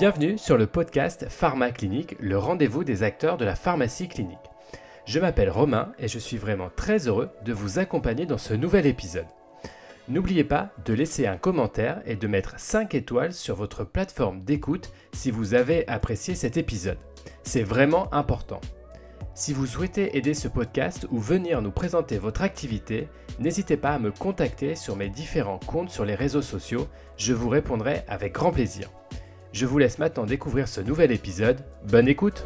Bienvenue sur le podcast Pharma Clinique, le rendez-vous des acteurs de la pharmacie clinique. Je m'appelle Romain et je suis vraiment très heureux de vous accompagner dans ce nouvel épisode. N'oubliez pas de laisser un commentaire et de mettre 5 étoiles sur votre plateforme d'écoute si vous avez apprécié cet épisode. C'est vraiment important. Si vous souhaitez aider ce podcast ou venir nous présenter votre activité, n'hésitez pas à me contacter sur mes différents comptes sur les réseaux sociaux, je vous répondrai avec grand plaisir. Je vous laisse maintenant découvrir ce nouvel épisode. Bonne écoute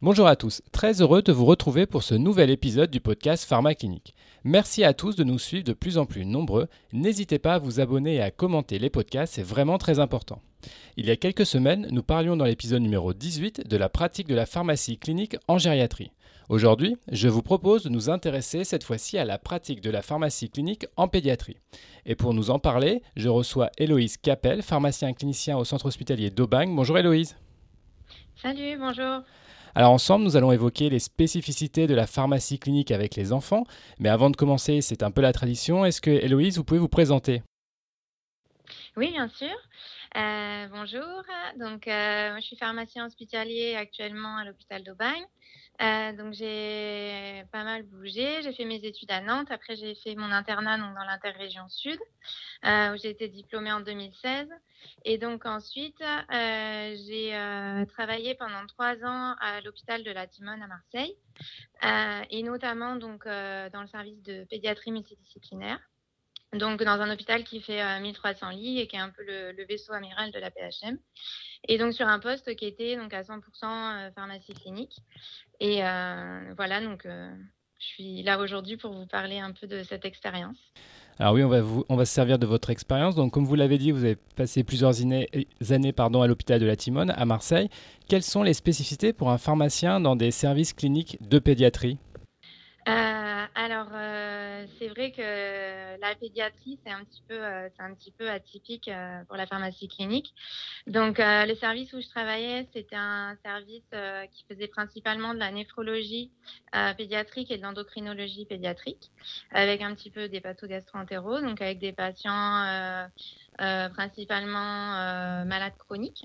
Bonjour à tous, très heureux de vous retrouver pour ce nouvel épisode du podcast Pharma Clinique. Merci à tous de nous suivre de plus en plus nombreux. N'hésitez pas à vous abonner et à commenter les podcasts, c'est vraiment très important. Il y a quelques semaines, nous parlions dans l'épisode numéro 18 de la pratique de la pharmacie clinique en gériatrie. Aujourd'hui, je vous propose de nous intéresser cette fois-ci à la pratique de la pharmacie clinique en pédiatrie. Et pour nous en parler, je reçois Héloïse Capel, pharmacien clinicien au centre hospitalier d'Aubagne. Bonjour Héloïse. Salut, bonjour. Alors ensemble, nous allons évoquer les spécificités de la pharmacie clinique avec les enfants. Mais avant de commencer, c'est un peu la tradition. Est-ce que Héloïse, vous pouvez vous présenter? Oui, bien sûr. Euh, bonjour. Donc, euh, je suis pharmacien hospitalier actuellement à l'hôpital d'Aubagne. Euh, donc j'ai pas mal bougé. J'ai fait mes études à Nantes. Après j'ai fait mon internat donc, dans l'interrégion sud, où j'ai été diplômée en 2016. Et donc ensuite j'ai travaillé pendant trois ans à l'hôpital de la Timone à Marseille, et notamment donc dans le service de pédiatrie multidisciplinaire. Donc dans un hôpital qui fait 1300 lits et qui est un peu le, le vaisseau amiral de la PHM et donc sur un poste qui était donc à 100% pharmacie clinique. Et euh, voilà, donc euh, je suis là aujourd'hui pour vous parler un peu de cette expérience. Alors oui, on va, vous, on va se servir de votre expérience. Donc comme vous l'avez dit, vous avez passé plusieurs années, années pardon, à l'hôpital de la Timone à Marseille. Quelles sont les spécificités pour un pharmacien dans des services cliniques de pédiatrie? Euh, alors, euh, c'est vrai que la pédiatrie, c'est un petit peu, euh, un petit peu atypique euh, pour la pharmacie clinique. Donc, euh, le service où je travaillais, c'était un service qui faisait principalement de la néphrologie pédiatrique et de l'endocrinologie pédiatrique, avec un petit peu des patho-gastro-entéraux, donc avec des patients principalement malades chroniques.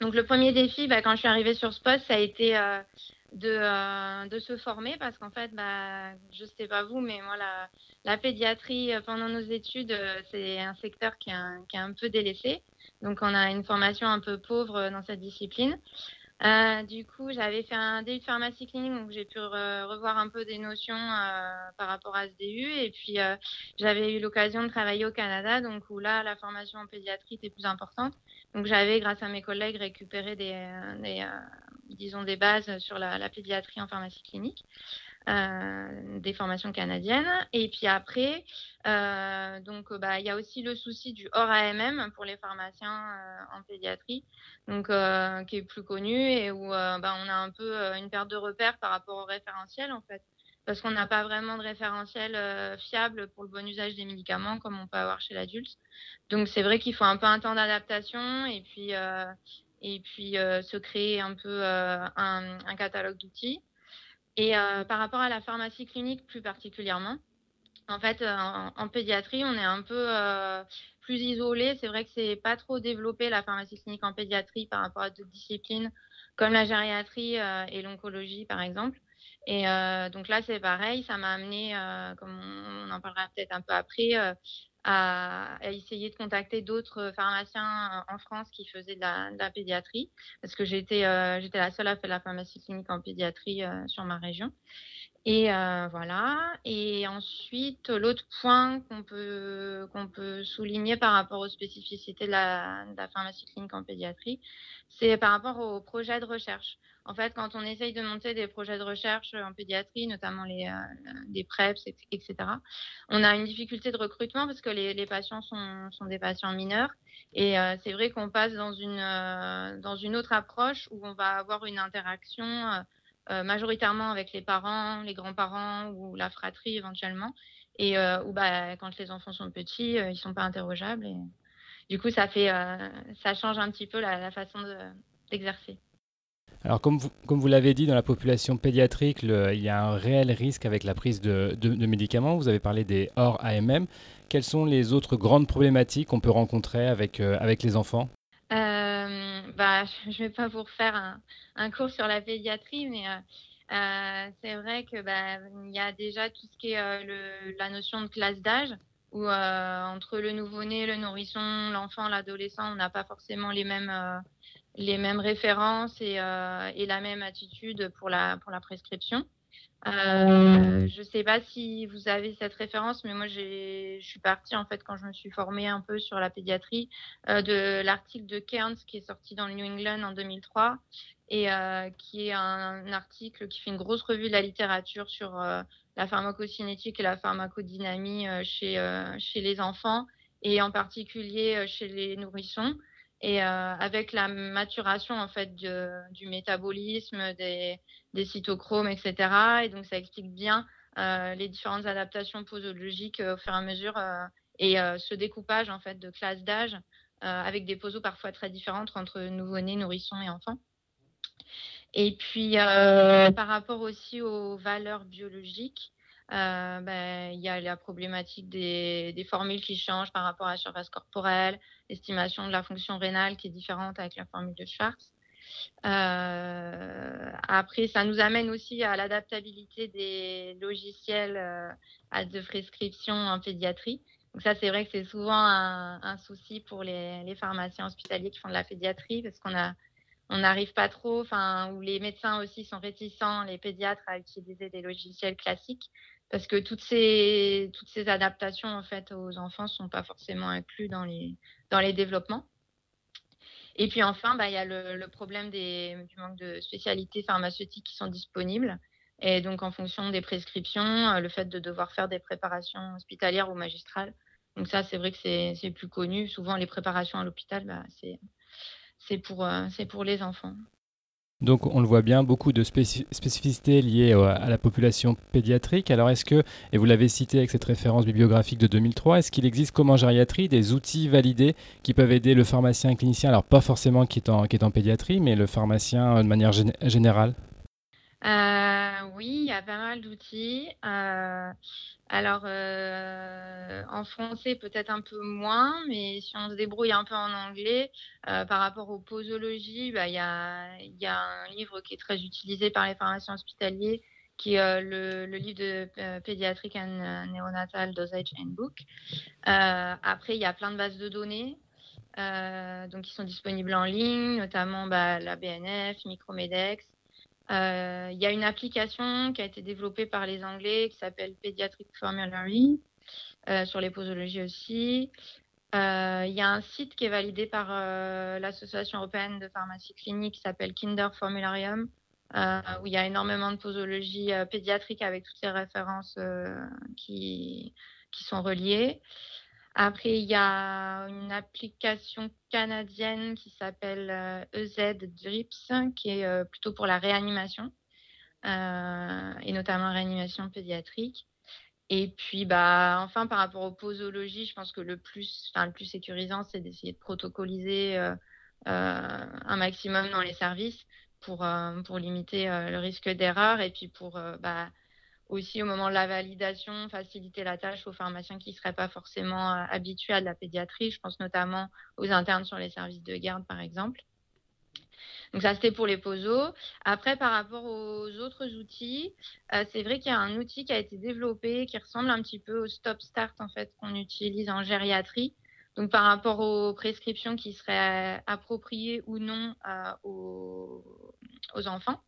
Donc, le premier défi, bah, quand je suis arrivée sur ce poste, ça a été de, euh, de se former parce qu'en fait, bah, je sais pas vous, mais moi, la, la pédiatrie euh, pendant nos études, euh, c'est un secteur qui est un, qui est un peu délaissé. Donc, on a une formation un peu pauvre dans cette discipline. Euh, du coup, j'avais fait un DU de pharmacie clinique, donc j'ai pu re revoir un peu des notions euh, par rapport à ce DU. Et puis, euh, j'avais eu l'occasion de travailler au Canada, donc où là, la formation en pédiatrie était plus importante. Donc, j'avais, grâce à mes collègues, récupéré des, des disons, des bases sur la, pédiatrie en pharmacie clinique. Euh, des formations canadiennes. Et puis après, euh, donc bah il y a aussi le souci du hors AMM pour les pharmaciens euh, en pédiatrie, donc euh, qui est plus connu et où euh, bah, on a un peu une perte de repère par rapport au référentiel en fait, parce qu'on n'a pas vraiment de référentiel fiable pour le bon usage des médicaments comme on peut avoir chez l'adulte. Donc c'est vrai qu'il faut un peu un temps d'adaptation et puis et puis se créer un peu un, un catalogue d'outils. Et euh, par rapport à la pharmacie clinique plus particulièrement, en fait, euh, en, pédiatrie, on est un peu euh, plus isolé. C'est vrai que c'est pas trop développé la pharmacie clinique en pédiatrie par rapport à d'autres disciplines comme la gériatrie euh, et l'oncologie, par exemple. Et euh, donc là, c'est pareil. Ça m'a amené, euh, comme on, en parlera peut-être un peu après, à, essayer de contacter d'autres pharmaciens en France qui faisaient de la, de pédiatrie, parce que j'étais euh, j'étais la seule à faire la pharmacie clinique en pédiatrie euh, sur ma région. Et euh, voilà. Et ensuite, l'autre point qu'on peut, qu'on peut souligner par rapport aux spécificités de la, de la pharmacie clinique en pédiatrie, c'est par rapport aux projets de recherche. En fait, quand on essaye de monter des projets de recherche en pédiatrie, notamment les, euh, des PrEPs, etc., on a une difficulté de recrutement parce que les, les patients sont, sont, des patients mineurs. Et euh, c'est vrai qu'on passe dans une, euh, dans une autre approche où on va avoir une interaction majoritairement avec les parents, les grands-parents ou la fratrie éventuellement. Et où bah, quand les enfants sont petits, ils ne sont pas interrogeables. Et du coup, ça, fait, ça change un petit peu la, façon d'exercer. De, Alors, comme vous, l'avez dit, dans la population pédiatrique, il y a un réel risque avec la prise de, médicaments. Vous avez parlé des hors AMM. Quelles sont les autres grandes problématiques qu'on peut rencontrer avec, euh, les enfants? Euh, bah, Je ne vais pas vous refaire un, cours sur la pédiatrie, mais euh, c'est vrai qu'il bah, y a déjà tout ce qui est la notion de classe d'âge où entre le nouveau-né, le nourrisson, l'enfant, l'adolescent, on n'a pas forcément les mêmes, les mêmes références et, euh, et, la même attitude pour la, pour la prescription. Euh, je ne sais pas si vous avez cette référence, mais moi je suis partie en fait quand je me suis formée un peu sur la pédiatrie euh, de l'article de Cairns qui est sorti dans le New England en 2003 et euh, qui est un, article qui fait une grosse revue de la littérature sur euh, la pharmacocinétique et la pharmacodynamie chez, chez les enfants et en particulier chez les nourrissons et euh, avec la maturation en fait du métabolisme des, cytochromes, etc. Et donc ça explique bien euh, les différentes adaptations posologiques euh, au fur et à mesure euh, et euh, ce découpage en fait de classes d'âge avec des posos parfois très différentes entre nouveau-nés, nourrissons et enfants. Et puis par rapport aussi aux valeurs biologiques, euh, ben, il y a la problématique des, des, formules qui changent par rapport à la surface corporelle, l'estimation de la fonction rénale qui est différente avec la formule de Schwartz. Euh, après, ça nous amène aussi à l'adaptabilité des logiciels euh, de prescription en pédiatrie. Donc ça, c'est vrai que c'est souvent un, un, souci pour les, les, pharmaciens hospitaliers qui font de la pédiatrie parce qu'on a on n'arrive pas trop, enfin, où les médecins aussi sont réticents, les pédiatres, à utiliser des logiciels classiques parce que toutes ces, toutes ces adaptations en fait aux enfants sont pas forcément inclus dans les, dans les développements. Et puis enfin, bah, il y a le, le problème des, du manque de spécialités pharmaceutiques qui sont disponibles. Et donc, en fonction des prescriptions, euh, le fait de devoir faire des préparations hospitalières ou magistrales. Donc ça, c'est vrai que c'est plus connu. Souvent, les préparations à l'hôpital, bah, c'est euh, pour les enfants. Donc on le voit bien, beaucoup de spécificités liées à la population pédiatrique. Alors est-ce que, et vous l'avez cité avec cette référence bibliographique de 2003, est-ce qu'il existe comme en gériatrie des outils validés qui peuvent aider le pharmacien clinicien, alors pas forcément qui est en, qui est en pédiatrie, mais le pharmacien euh, de manière générale? Oui, il y a pas mal d'outils. Euh, alors, euh, en français, peut-être un peu moins, mais si on se débrouille un peu en anglais, euh, par rapport aux posologies, bah, il y, a, un livre qui est très utilisé par les pharmaciens hospitaliers, qui est euh, le, livre de euh, Pediatric and Neonatal Dosage Handbook. Euh, après, il y a plein de bases de données. donc, qui sont disponibles en ligne, notamment bah, la BNF, Micromedex, euh, il y a une application qui a été développée par les Anglais qui s'appelle Pediatric Formulary, euh, sur les posologies aussi. Euh, il y a un site qui est validé par l'Association européenne de pharmacie clinique qui s'appelle Kinder Formularium, où il y a énormément de posologie euh, pédiatrique avec toutes les références qui sont reliées. Après, il y a une application canadienne qui s'appelle EZ euh, e Drips, qui est euh, plutôt pour la réanimation, euh, et notamment réanimation pédiatrique. Et puis, bah, enfin, par rapport aux posologies, je pense que le plus, enfin, le plus sécurisant, c'est d'essayer de protocoliser un maximum dans les services pour, pour limiter le risque d'erreur et puis pour bah, aussi au moment de la validation, faciliter la tâche aux pharmaciens qui ne seraient pas forcément euh, habitués à de la pédiatrie. Je pense notamment aux internes sur les services de garde, par exemple. Donc ça, c'était pour les POSO. Après, par rapport aux autres outils, euh, c'est vrai qu'il y a un outil qui a été développé qui ressemble un petit peu au Stop Start en fait qu'on utilise en gériatrie. Donc par rapport aux prescriptions qui seraient appropriées ou non euh, aux, aux enfants.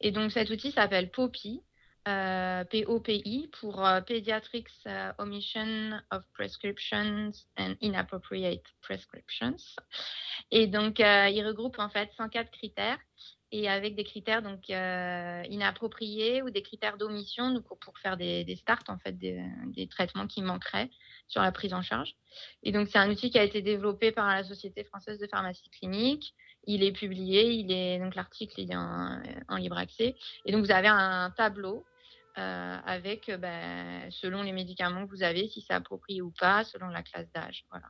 Et donc cet outil s'appelle POPI. Euh, POPI pour uh, Pediatrics uh, Omission of Prescriptions and Inappropriate Prescriptions. Et donc, euh, il regroupe en fait 104 critères et avec des critères donc euh, inappropriés ou des critères d'omission pour, faire des, des, starts en fait des, des, traitements qui manqueraient sur la prise en charge. Et donc, c'est un outil qui a été développé par la Société française de pharmacie clinique. Il est publié, il est donc l'article est en, en libre accès. Et donc, vous avez un tableau euh, avec, ben, selon les médicaments que vous avez, si c'est approprié ou pas, selon la classe d'âge. Voilà.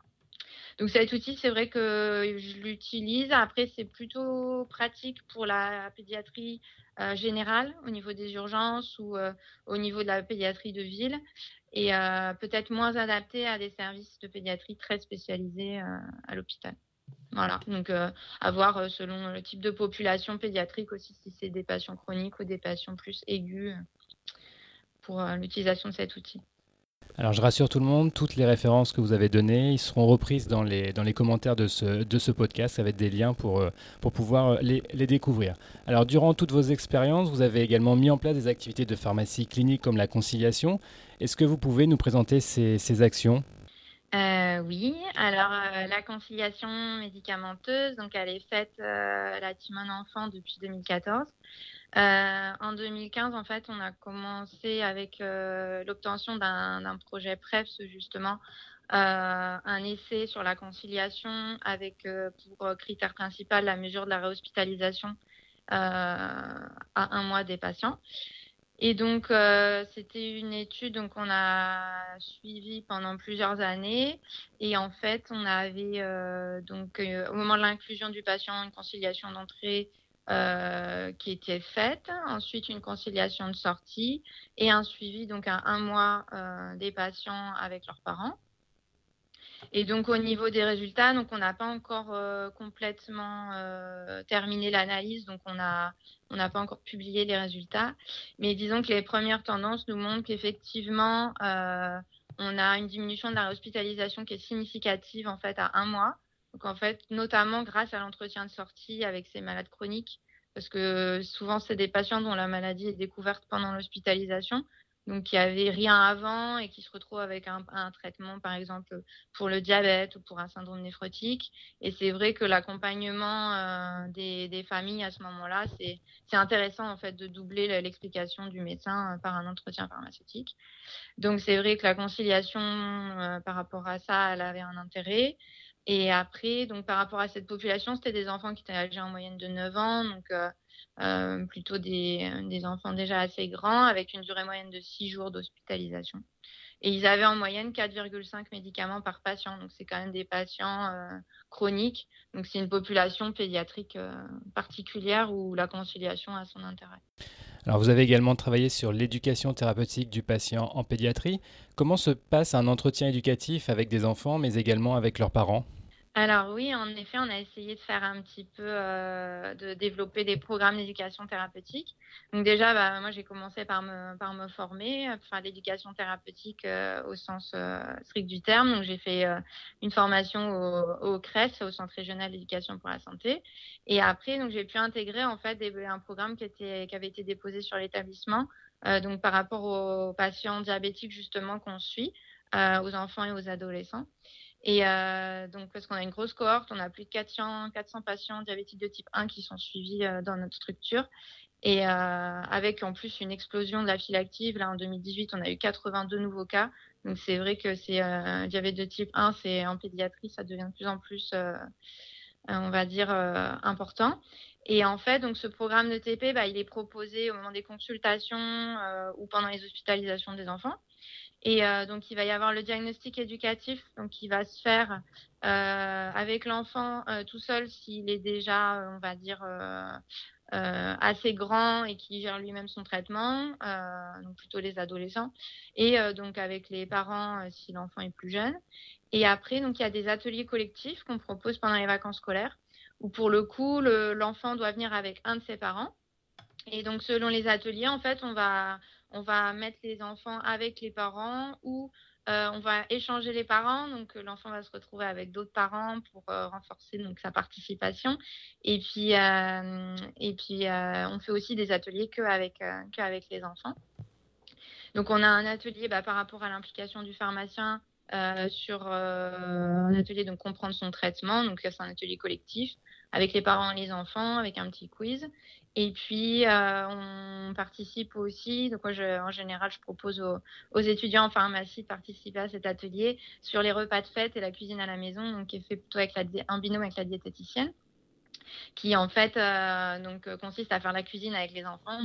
Donc cet outil, c'est vrai que je l'utilise. Après, c'est plutôt pratique pour la pédiatrie euh, générale au niveau des urgences ou euh, au niveau de la pédiatrie de ville et peut-être moins adapté à des services de pédiatrie très spécialisés à l'hôpital. Voilà, donc à voir selon le type de population pédiatrique aussi, si c'est des patients chroniques ou des patients plus aigus pour l'utilisation de cet outil. Alors je rassure tout le monde, toutes les références que vous avez données, ils seront reprises dans les, commentaires de ce, podcast avec des liens pour, euh, pouvoir euh, les, les, découvrir. Alors durant toutes vos expériences, vous avez également mis en place des activités de pharmacie clinique comme la conciliation. Est-ce que vous pouvez nous présenter ces, ces actions? Euh, oui, alors la conciliation médicamenteuse, donc elle est faite à la Timone Enfant depuis 2014. Euh, en 2015, en fait, on a commencé avec euh, l'obtention d'un projet PREPS, justement, euh, un essai sur la conciliation avec pour critère principal la mesure de la réhospitalisation à un mois des patients. Et donc, c'était une étude donc on a suivi pendant plusieurs années. Et en fait, on avait donc au moment de l'inclusion du patient une conciliation d'entrée euh, qui était faite, ensuite une conciliation de sortie et un suivi donc à un mois euh, des patients avec leurs parents. Et donc au niveau des résultats, donc on n'a pas encore euh, complètement terminé l'analyse, donc on n'a pas encore publié les résultats, mais disons que les premières tendances nous montrent qu'effectivement on a une diminution de la hospitalisation qui est significative en fait à un mois. Donc en fait, notamment grâce à l'entretien de sortie avec ces malades chroniques, parce que souvent c'est des patients dont la maladie est découverte pendant l'hospitalisation, donc qui n'avaient rien avant et qui se retrouvent avec un, traitement, par exemple pour le diabète ou pour un syndrome néphrotique. Et c'est vrai que l'accompagnement euh, des, familles à ce moment-là, c'est intéressant en fait de doubler l'explication du médecin euh, par un entretien pharmaceutique. Donc c'est vrai que la conciliation euh, par rapport à ça, elle avait un intérêt. Et après, donc par rapport à cette population, c'était des enfants qui étaient âgés en moyenne de 9 ans, donc euh, euh, plutôt des, enfants déjà assez grands, avec une durée moyenne de 6 jours d'hospitalisation. Et ils avaient en moyenne 4,5 médicaments par patient, donc c'est quand même des patients euh, chroniques. Donc c'est une population pédiatrique particulière où la conciliation a son intérêt. Alors vous avez également travaillé sur l'éducation thérapeutique du patient en pédiatrie. Comment se passe un entretien éducatif avec des enfants, mais également avec leurs parents? Alors oui, en effet, on a essayé de faire un petit peu, euh, de développer des programmes d'éducation thérapeutique. Donc déjà, bah, moi, j'ai commencé par me, par me former, enfin l'éducation thérapeutique euh, au sens euh, strict du terme. Donc j'ai fait une formation au, au CRES, au Centre régional d'éducation pour la santé. Et après, donc j'ai pu intégrer en fait un programme qui, était, qui avait été déposé sur l'établissement, donc par rapport aux patients diabétiques justement qu'on suit, aux enfants et aux adolescents. Et euh, donc, parce qu'on a une grosse cohorte, on a plus de 400, 400 patients diabétiques de type 1 qui sont suivis euh, dans notre structure. Et euh, avec en plus une explosion de la file active, là en 2018, on a eu 82 nouveaux cas. Donc c'est vrai que c'est diabète de type 1, c'est en pédiatrie, ça devient de plus en plus, on va dire, important. Et en fait, donc ce programme de TP, bah, il est proposé au moment des consultations ou pendant les hospitalisations des enfants. Et euh, donc, il va y avoir le diagnostic éducatif, donc qui va se faire euh, avec l'enfant euh, tout seul s'il est déjà, on va dire, assez grand et qui gère lui-même son traitement, donc plutôt les adolescents, et donc avec les parents si l'enfant est plus jeune. Et après, donc il y a des ateliers collectifs qu'on propose pendant les vacances scolaires, où pour le coup, l'enfant doit venir avec un de ses parents. Et donc, selon les ateliers, en fait, on va on va mettre les enfants avec les parents ou euh, on va échanger les parents, donc euh, l'enfant va se retrouver avec d'autres parents pour euh, renforcer sa participation. Et puis on fait aussi des ateliers que avec avec les enfants. Donc on a un atelier bah, par rapport à l'implication du pharmacien sur un atelier donc comprendre son traitement. Donc c'est un atelier collectif avec les parents et les enfants, avec un petit quiz. Et puis, euh, on participe aussi, donc moi, en général, je propose aux, étudiants en pharmacie de participer à cet atelier sur les repas de fête et la cuisine à la maison, donc qui est fait plutôt avec la, un binôme avec la diététicienne, qui en fait euh, donc, consiste à faire la cuisine avec les enfants.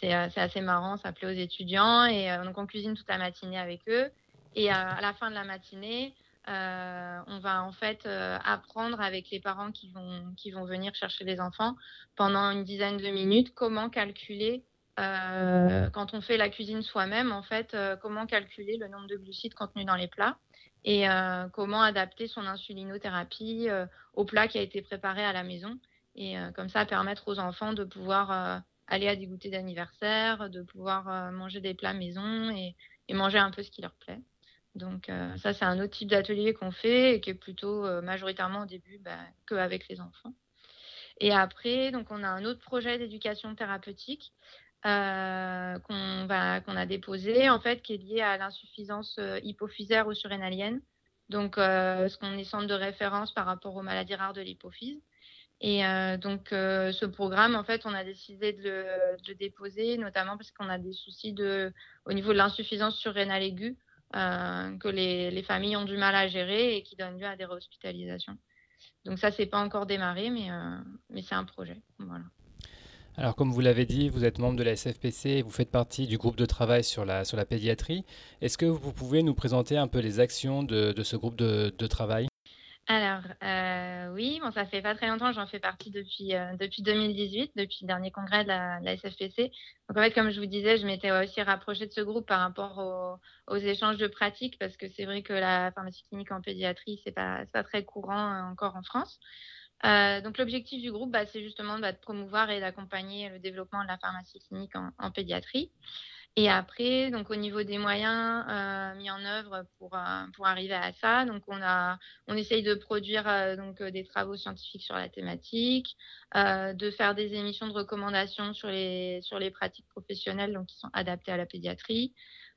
C'est assez marrant, ça plaît aux étudiants. Et euh, donc, on cuisine toute la matinée avec eux. Et à la fin de la matinée, on va en fait apprendre avec les parents qui vont, qui vont venir chercher les enfants pendant une dizaine de minutes comment calculer quand on fait la cuisine soi-même, en fait, comment calculer le nombre de glucides contenus dans les plats et comment adapter son insulinothérapie au plat qui a été préparé à la maison. Et comme ça, permettre aux enfants de pouvoir aller à des goûters d'anniversaire, de pouvoir manger des plats maison et, manger un peu ce qui leur plaît. Donc ça, c'est un autre type d'atelier qu'on fait et qui est plutôt majoritairement au début bah, qu'avec les enfants. Et après, donc on a un autre projet d'éducation thérapeutique euh, qu'on a déposé, en fait, qui est lié à l'insuffisance euh, hypophysaire ou surrénalienne. Donc, euh, ce qu'on est centre de référence par rapport aux maladies rares de l'hypophyse. Et donc, ce programme, en fait, on a décidé de le, déposer, notamment parce qu'on a des soucis de, au niveau de l'insuffisance surrénale aiguë, que les, les, familles ont du mal à gérer et qui donnent lieu à des réhospitalisations. Donc ça, c'est pas encore démarré, mais, mais c'est un projet. Alors, comme vous l'avez dit, vous êtes membre de la SFPC et vous faites partie du groupe de travail sur la, sur la pédiatrie. Est-ce que vous pouvez nous présenter un peu les actions de, ce groupe de, travail? Alors euh, oui, bon ça fait pas très longtemps, j'en fais partie depuis euh, depuis 2018, depuis le dernier congrès de la, SFPC. Donc en fait, comme je vous disais, je m'étais aussi rapprochée de ce groupe par rapport aux, échanges de pratiques parce que c'est vrai que la pharmacie clinique en pédiatrie c'est pas pas très courant euh, encore en France. Euh, donc l'objectif du groupe, bah, c'est justement bah, de promouvoir et d'accompagner le développement de la pharmacie clinique en, pédiatrie. Et après, donc au niveau des moyens euh, mis en œuvre pour, euh, pour arriver à ça, donc on a, on essaye de produire donc des travaux scientifiques sur la thématique, de faire des émissions de recommandations sur les sur les pratiques professionnelles donc qui sont adaptées à la pédiatrie,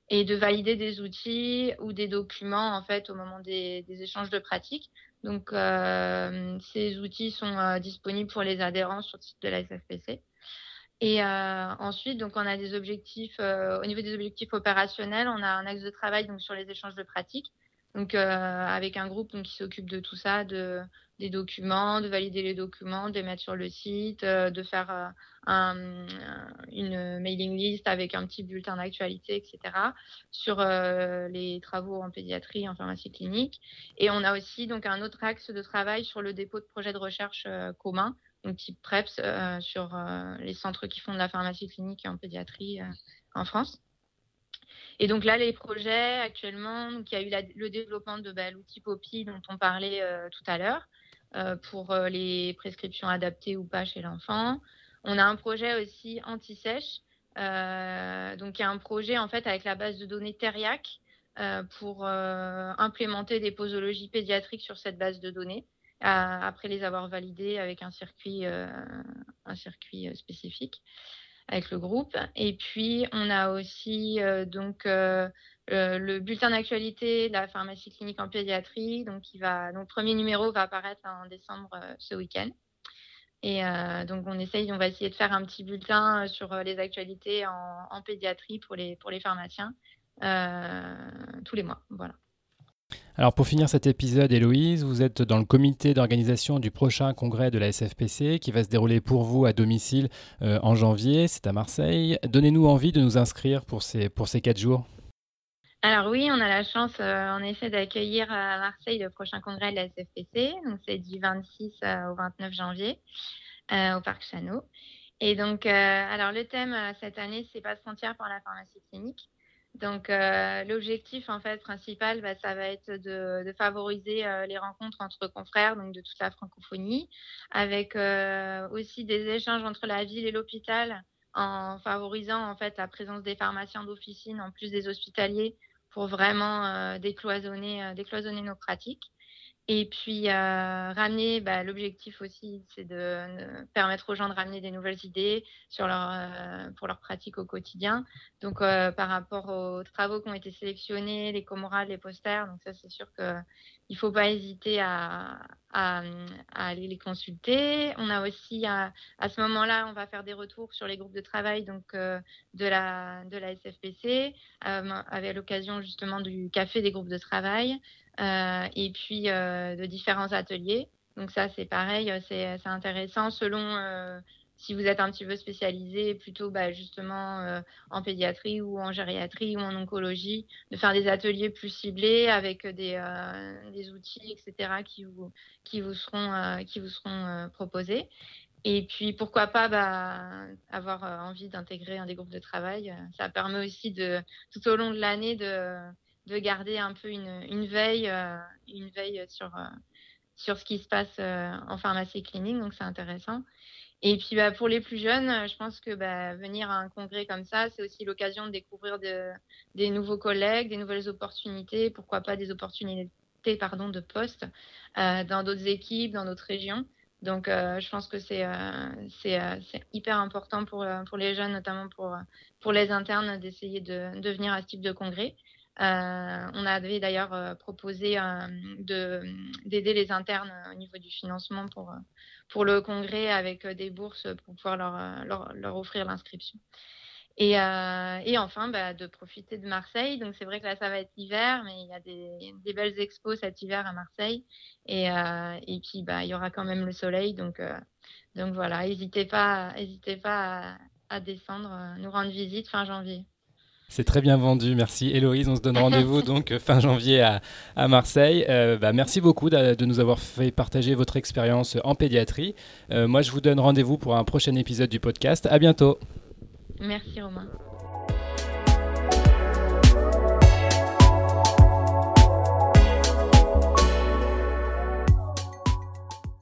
et de valider des outils ou des documents en fait au moment des, des échanges de pratiques. Donc, euh, ces outils sont euh, disponibles pour les adhérents sur le site de la SFPC. Et euh, ensuite, donc, on a des objectifs, au niveau des objectifs opérationnels, on a un axe de travail donc, sur les échanges de pratiques. Donc, avec un groupe donc, qui s'occupe de tout ça, de, des documents, de valider les documents, de les mettre sur le site, de faire un, une mailing list avec un petit bulletin d'actualité, etc., sur euh, les travaux en pédiatrie, en pharmacie clinique. Et on a aussi donc un autre axe de travail sur le dépôt de projets de recherche euh, communs, donc type PREPS, euh, sur les centres qui font de la pharmacie clinique en pédiatrie en France. Et donc là, les projets actuellement, donc il y a eu le développement de bah, l'outil POPI dont on parlait tout à l'heure pour les prescriptions adaptées ou pas chez l'enfant. On a un projet aussi anti-sèche. Euh, donc, il y a un projet en fait avec la base de données Teriac euh, pour euh, implémenter des posologies pédiatriques sur cette base de données après les avoir validées avec un circuit, un circuit spécifique avec le groupe. Et puis, on a aussi donc le bulletin d'actualité de la pharmacie clinique en pédiatrie. Donc, qui va, donc, le premier numéro va apparaître en décembre ce week-end. Et euh, donc, on essaye, on va essayer de faire un petit bulletin euh, sur euh, les actualités en, pédiatrie pour les, pour les pharmaciens tous les mois. Voilà. Alors pour finir cet épisode, Héloïse, vous êtes dans le comité d'organisation du prochain congrès de la SFPC qui va se dérouler pour vous à domicile en janvier, c'est à Marseille. Donnez-nous envie de nous inscrire pour ces, quatre jours. Alors oui, on a la chance en effet d'accueillir à Marseille le prochain congrès de la SFPC, donc c'est du 26 au 29 janvier. Euh, au parc Chano. Et donc, euh, alors le thème euh, cette année, c'est pas de frontières pour la pharmacie clinique. Donc, l'objectif en fait principal, bah, ça va être de, favoriser les rencontres entre confrères, donc de toute la francophonie, avec aussi des échanges entre la ville et l'hôpital, en favorisant en fait la présence des pharmaciens d'officine en plus des hospitaliers pour vraiment décloisonner, décloisonner nos pratiques. Et puis euh, ramener, bah, l'objectif aussi, c'est de, permettre aux gens de ramener des nouvelles idées sur leur, euh, pour leur pratique au quotidien. Donc euh, par rapport aux travaux qui ont été sélectionnés, les comorales, les posters, donc ça c'est sûr qu'il ne faut pas hésiter à, aller les consulter. On a aussi, à, ce moment-là, on va faire des retours sur les groupes de travail donc, de, la, de la SFPC, avec l'occasion justement du café des groupes de travail. Euh, et puis euh, de différents ateliers. Donc ça, c'est pareil, euh, c'est intéressant selon si vous êtes un petit peu spécialisé, plutôt bah, justement euh, en pédiatrie ou en gériatrie ou en oncologie, de faire des ateliers plus ciblés avec des, euh, outils, etc., qui vous, seront, euh, proposés. Et puis, pourquoi pas bah, avoir envie d'intégrer un des groupes de travail. Ça permet aussi tout au long de l'année de, de garder un peu une, une veille, une veille sur, sur ce qui se passe en pharmacie clinique. Donc, c'est intéressant. Et puis bah, pour les plus jeunes, euh, je pense que bah, venir à un congrès comme ça, c'est aussi l'occasion de découvrir de, des nouveaux collègues, des nouvelles opportunités, pourquoi pas des opportunités pardon, de poste euh, dans d'autres équipes, dans d'autres régions. Donc euh, je pense que c'est euh, euh, hyper important pour, pour les jeunes, notamment pour, pour les internes, d'essayer de, de venir à ce type de congrès. Euh, on avait d'ailleurs euh, proposé euh, d'aider les internes au niveau du financement pour, pour le congrès avec des bourses pour pouvoir leur, leur, offrir l'inscription. Et, et, enfin, bah, de profiter de Marseille. Donc, c'est vrai que là, ça va être l'hiver, mais il y a des, belles expos cet hiver à Marseille. Et, et puis, bah, il y aura quand même le soleil. Donc, donc voilà, n'hésitez pas, hésitez pas à descendre, nous rendre visite fin janvier. C'est très bien vendu, merci Héloïse. On se donne rendez-vous donc fin janvier à, Marseille. Euh, bah, merci beaucoup de, de, nous avoir fait partager votre expérience en pédiatrie. Euh, moi, je vous donne rendez-vous pour un prochain épisode du podcast. À bientôt. Merci Romain.